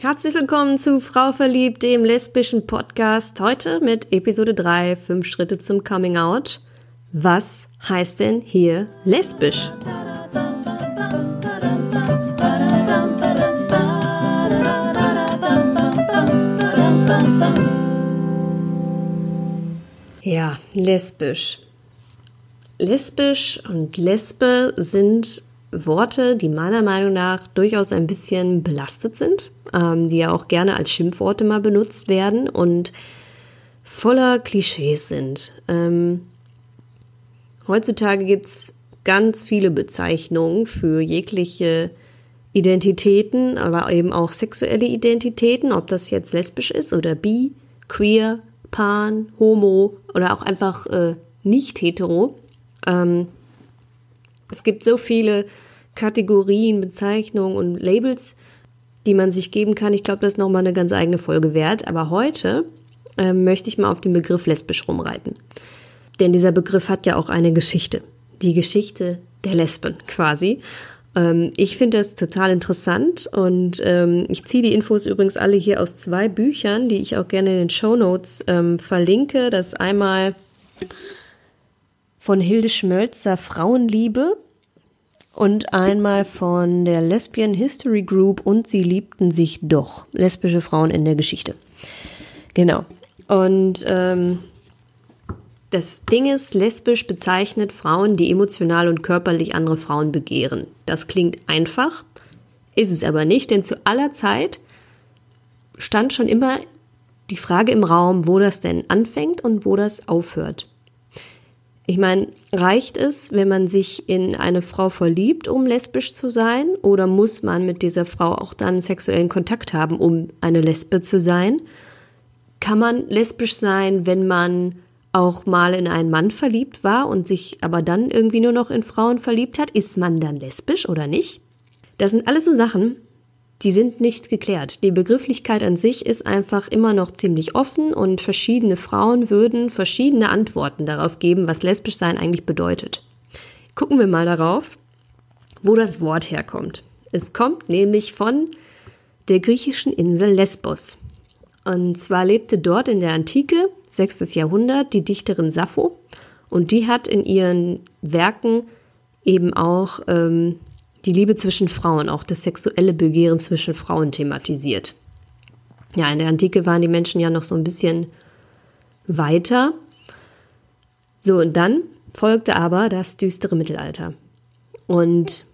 Herzlich willkommen zu Frau Verliebt, dem lesbischen Podcast. Heute mit Episode 3, 5 Schritte zum Coming Out. Was heißt denn hier lesbisch? Ja, lesbisch. Lesbisch und Lesbe sind Worte, die meiner Meinung nach durchaus ein bisschen belastet sind, ähm, die ja auch gerne als Schimpfworte mal benutzt werden und voller Klischees sind. Ähm, heutzutage gibt es ganz viele Bezeichnungen für jegliche Identitäten, aber eben auch sexuelle Identitäten, ob das jetzt lesbisch ist oder bi, queer, pan, homo oder auch einfach äh, nicht hetero. Ähm, es gibt so viele Kategorien, Bezeichnungen und Labels, die man sich geben kann. Ich glaube, das ist nochmal eine ganz eigene Folge wert. Aber heute äh, möchte ich mal auf den Begriff lesbisch rumreiten. Denn dieser Begriff hat ja auch eine Geschichte. Die Geschichte der Lesben quasi. Ähm, ich finde das total interessant und ähm, ich ziehe die Infos übrigens alle hier aus zwei Büchern, die ich auch gerne in den Show Notes ähm, verlinke. Das einmal von Hilde Schmölzer Frauenliebe und einmal von der Lesbian History Group und sie liebten sich doch. Lesbische Frauen in der Geschichte. Genau. Und ähm, das Ding ist, lesbisch bezeichnet Frauen, die emotional und körperlich andere Frauen begehren. Das klingt einfach, ist es aber nicht, denn zu aller Zeit stand schon immer die Frage im Raum, wo das denn anfängt und wo das aufhört. Ich meine, reicht es, wenn man sich in eine Frau verliebt, um lesbisch zu sein? Oder muss man mit dieser Frau auch dann sexuellen Kontakt haben, um eine Lesbe zu sein? Kann man lesbisch sein, wenn man auch mal in einen Mann verliebt war und sich aber dann irgendwie nur noch in Frauen verliebt hat? Ist man dann lesbisch oder nicht? Das sind alles so Sachen, die sind nicht geklärt. Die Begrifflichkeit an sich ist einfach immer noch ziemlich offen und verschiedene Frauen würden verschiedene Antworten darauf geben, was lesbisch sein eigentlich bedeutet. Gucken wir mal darauf, wo das Wort herkommt. Es kommt nämlich von der griechischen Insel Lesbos. Und zwar lebte dort in der Antike, 6. Jahrhundert, die Dichterin Sappho und die hat in ihren Werken eben auch ähm, die Liebe zwischen Frauen, auch das sexuelle Begehren zwischen Frauen thematisiert. Ja, in der Antike waren die Menschen ja noch so ein bisschen weiter. So, und dann folgte aber das düstere Mittelalter. Und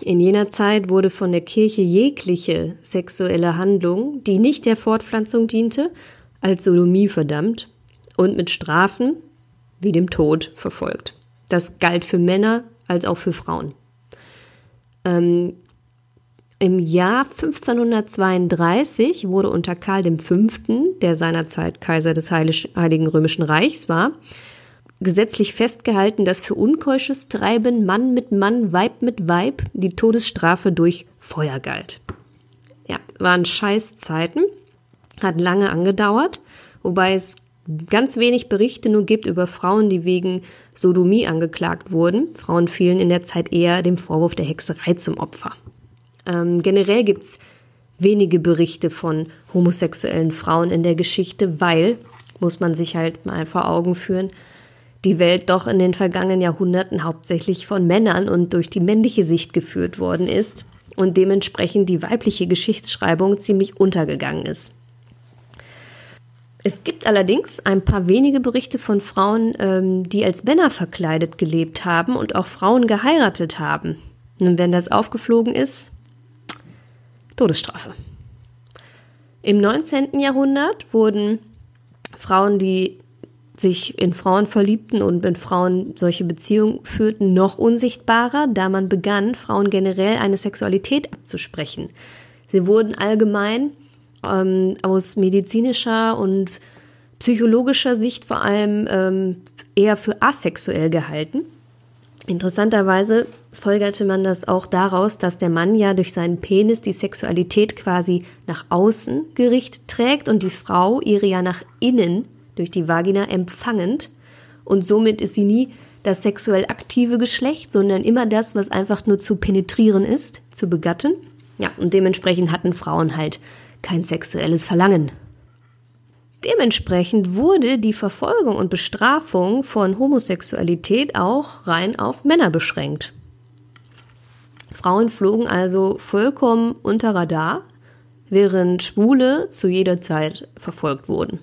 in jener Zeit wurde von der Kirche jegliche sexuelle Handlung, die nicht der Fortpflanzung diente, als Sodomie verdammt und mit Strafen wie dem Tod verfolgt. Das galt für Männer als auch für Frauen. Ähm, Im Jahr 1532 wurde unter Karl V., der seinerzeit Kaiser des Heiligen Römischen Reichs war, gesetzlich festgehalten, dass für unkeusches Treiben Mann mit Mann, Weib mit Weib die Todesstrafe durch Feuer galt. Ja, waren Scheißzeiten, hat lange angedauert, wobei es ganz wenig Berichte nur gibt über Frauen, die wegen Sodomie angeklagt wurden. Frauen fielen in der Zeit eher dem Vorwurf der Hexerei zum Opfer. Ähm, generell gibt es wenige Berichte von homosexuellen Frauen in der Geschichte, weil, muss man sich halt mal vor Augen führen, die Welt doch in den vergangenen Jahrhunderten hauptsächlich von Männern und durch die männliche Sicht geführt worden ist und dementsprechend die weibliche Geschichtsschreibung ziemlich untergegangen ist. Es gibt allerdings ein paar wenige Berichte von Frauen, ähm, die als Männer verkleidet gelebt haben und auch Frauen geheiratet haben. Und wenn das aufgeflogen ist, Todesstrafe. Im 19. Jahrhundert wurden Frauen, die sich in Frauen verliebten und mit Frauen solche Beziehungen führten, noch unsichtbarer, da man begann, Frauen generell eine Sexualität abzusprechen. Sie wurden allgemein ähm, aus medizinischer und psychologischer Sicht vor allem ähm, eher für asexuell gehalten. Interessanterweise folgerte man das auch daraus, dass der Mann ja durch seinen Penis die Sexualität quasi nach außen gerichtet trägt und die Frau ihre ja nach innen durch die Vagina empfangend. Und somit ist sie nie das sexuell aktive Geschlecht, sondern immer das, was einfach nur zu penetrieren ist, zu begatten. Ja, und dementsprechend hatten Frauen halt kein sexuelles Verlangen. Dementsprechend wurde die Verfolgung und Bestrafung von Homosexualität auch rein auf Männer beschränkt. Frauen flogen also vollkommen unter Radar, während Schwule zu jeder Zeit verfolgt wurden.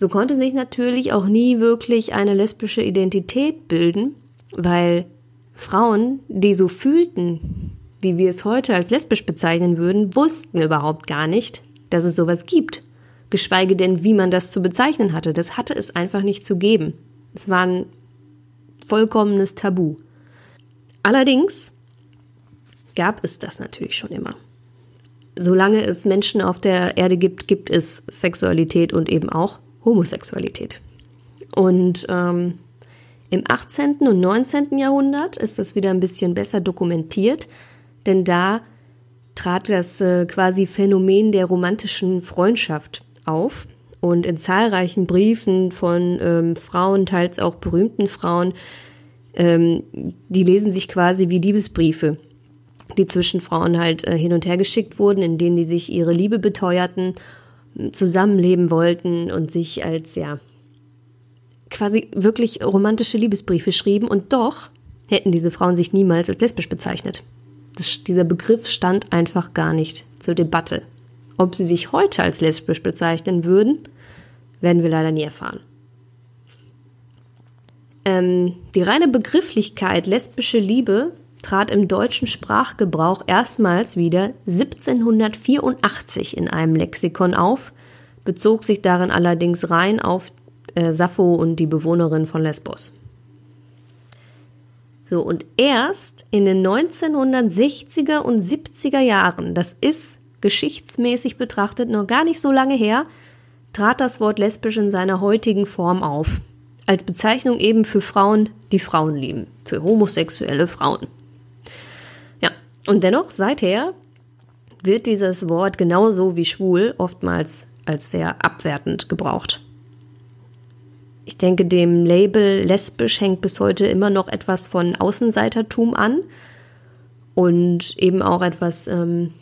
So konnte sich natürlich auch nie wirklich eine lesbische Identität bilden, weil Frauen, die so fühlten, wie wir es heute als lesbisch bezeichnen würden, wussten überhaupt gar nicht, dass es sowas gibt. Geschweige denn, wie man das zu bezeichnen hatte. Das hatte es einfach nicht zu geben. Es war ein vollkommenes Tabu. Allerdings gab es das natürlich schon immer. Solange es Menschen auf der Erde gibt, gibt es Sexualität und eben auch Homosexualität. Und ähm, im 18. und 19. Jahrhundert ist das wieder ein bisschen besser dokumentiert, denn da trat das äh, quasi Phänomen der romantischen Freundschaft auf. Und in zahlreichen Briefen von ähm, Frauen, teils auch berühmten Frauen, ähm, die lesen sich quasi wie Liebesbriefe, die zwischen Frauen halt äh, hin und her geschickt wurden, in denen die sich ihre Liebe beteuerten, zusammenleben wollten und sich als ja quasi wirklich romantische Liebesbriefe schrieben. Und doch hätten diese Frauen sich niemals als lesbisch bezeichnet. Das, dieser Begriff stand einfach gar nicht zur Debatte. Ob sie sich heute als lesbisch bezeichnen würden, werden wir leider nie erfahren. Ähm, die reine Begrifflichkeit lesbische Liebe trat im deutschen Sprachgebrauch erstmals wieder 1784 in einem Lexikon auf, bezog sich darin allerdings rein auf äh, Sappho und die Bewohnerin von Lesbos. So, und erst in den 1960er und 70er Jahren, das ist geschichtsmäßig betrachtet noch gar nicht so lange her, trat das Wort lesbisch in seiner heutigen Form auf. Als Bezeichnung eben für Frauen, die Frauen lieben, für homosexuelle Frauen. Ja, und dennoch, seither wird dieses Wort genauso wie schwul oftmals als sehr abwertend gebraucht ich denke, dem Label lesbisch hängt bis heute immer noch etwas von Außenseitertum an und eben auch etwas, ähm,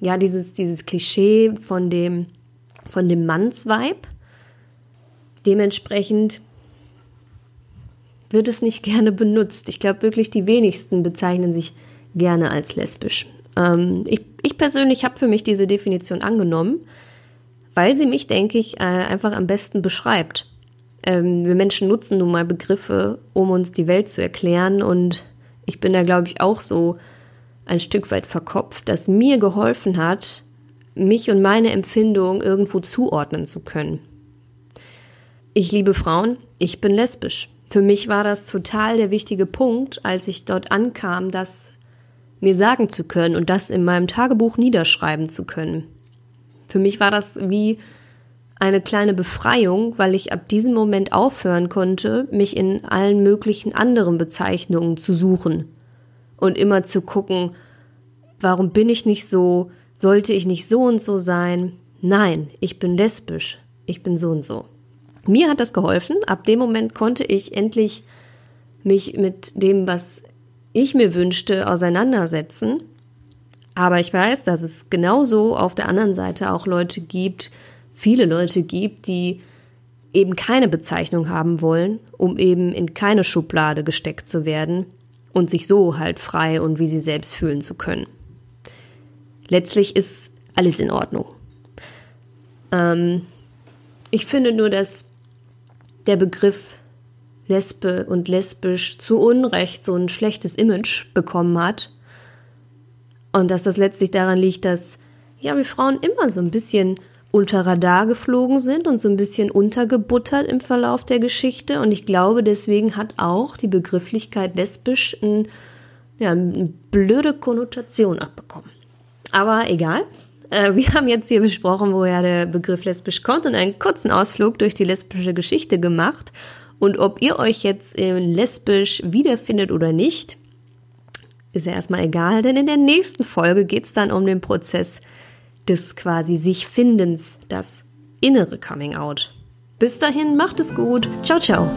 ja, dieses, dieses Klischee von dem, von dem Mannsweib. Dementsprechend wird es nicht gerne benutzt. Ich glaube wirklich, die wenigsten bezeichnen sich gerne als lesbisch. Ähm, ich, ich persönlich habe für mich diese Definition angenommen, weil sie mich, denke ich, äh, einfach am besten beschreibt. Ähm, wir Menschen nutzen nun mal Begriffe, um uns die Welt zu erklären. Und ich bin da, glaube ich, auch so ein Stück weit verkopft, dass mir geholfen hat, mich und meine Empfindung irgendwo zuordnen zu können. Ich liebe Frauen, ich bin lesbisch. Für mich war das total der wichtige Punkt, als ich dort ankam, das mir sagen zu können und das in meinem Tagebuch niederschreiben zu können. Für mich war das wie eine kleine Befreiung, weil ich ab diesem Moment aufhören konnte, mich in allen möglichen anderen Bezeichnungen zu suchen und immer zu gucken, warum bin ich nicht so, sollte ich nicht so und so sein? Nein, ich bin lesbisch, ich bin so und so. Mir hat das geholfen. Ab dem Moment konnte ich endlich mich mit dem, was ich mir wünschte, auseinandersetzen. Aber ich weiß, dass es genauso auf der anderen Seite auch Leute gibt, viele Leute gibt, die eben keine Bezeichnung haben wollen, um eben in keine Schublade gesteckt zu werden und sich so halt frei und wie sie selbst fühlen zu können. Letztlich ist alles in Ordnung. Ähm, ich finde nur, dass der Begriff Lesbe und lesbisch zu Unrecht so ein schlechtes Image bekommen hat. Und dass das letztlich daran liegt, dass ja, wir Frauen immer so ein bisschen unter Radar geflogen sind und so ein bisschen untergebuttert im Verlauf der Geschichte. Und ich glaube, deswegen hat auch die Begrifflichkeit lesbisch ein, ja, eine blöde Konnotation abbekommen. Aber egal. Äh, wir haben jetzt hier besprochen, woher der Begriff lesbisch kommt und einen kurzen Ausflug durch die lesbische Geschichte gemacht. Und ob ihr euch jetzt in lesbisch wiederfindet oder nicht, ist ja erstmal egal, denn in der nächsten Folge geht es dann um den Prozess des quasi sich Findens, das innere Coming Out. Bis dahin, macht es gut. Ciao, ciao.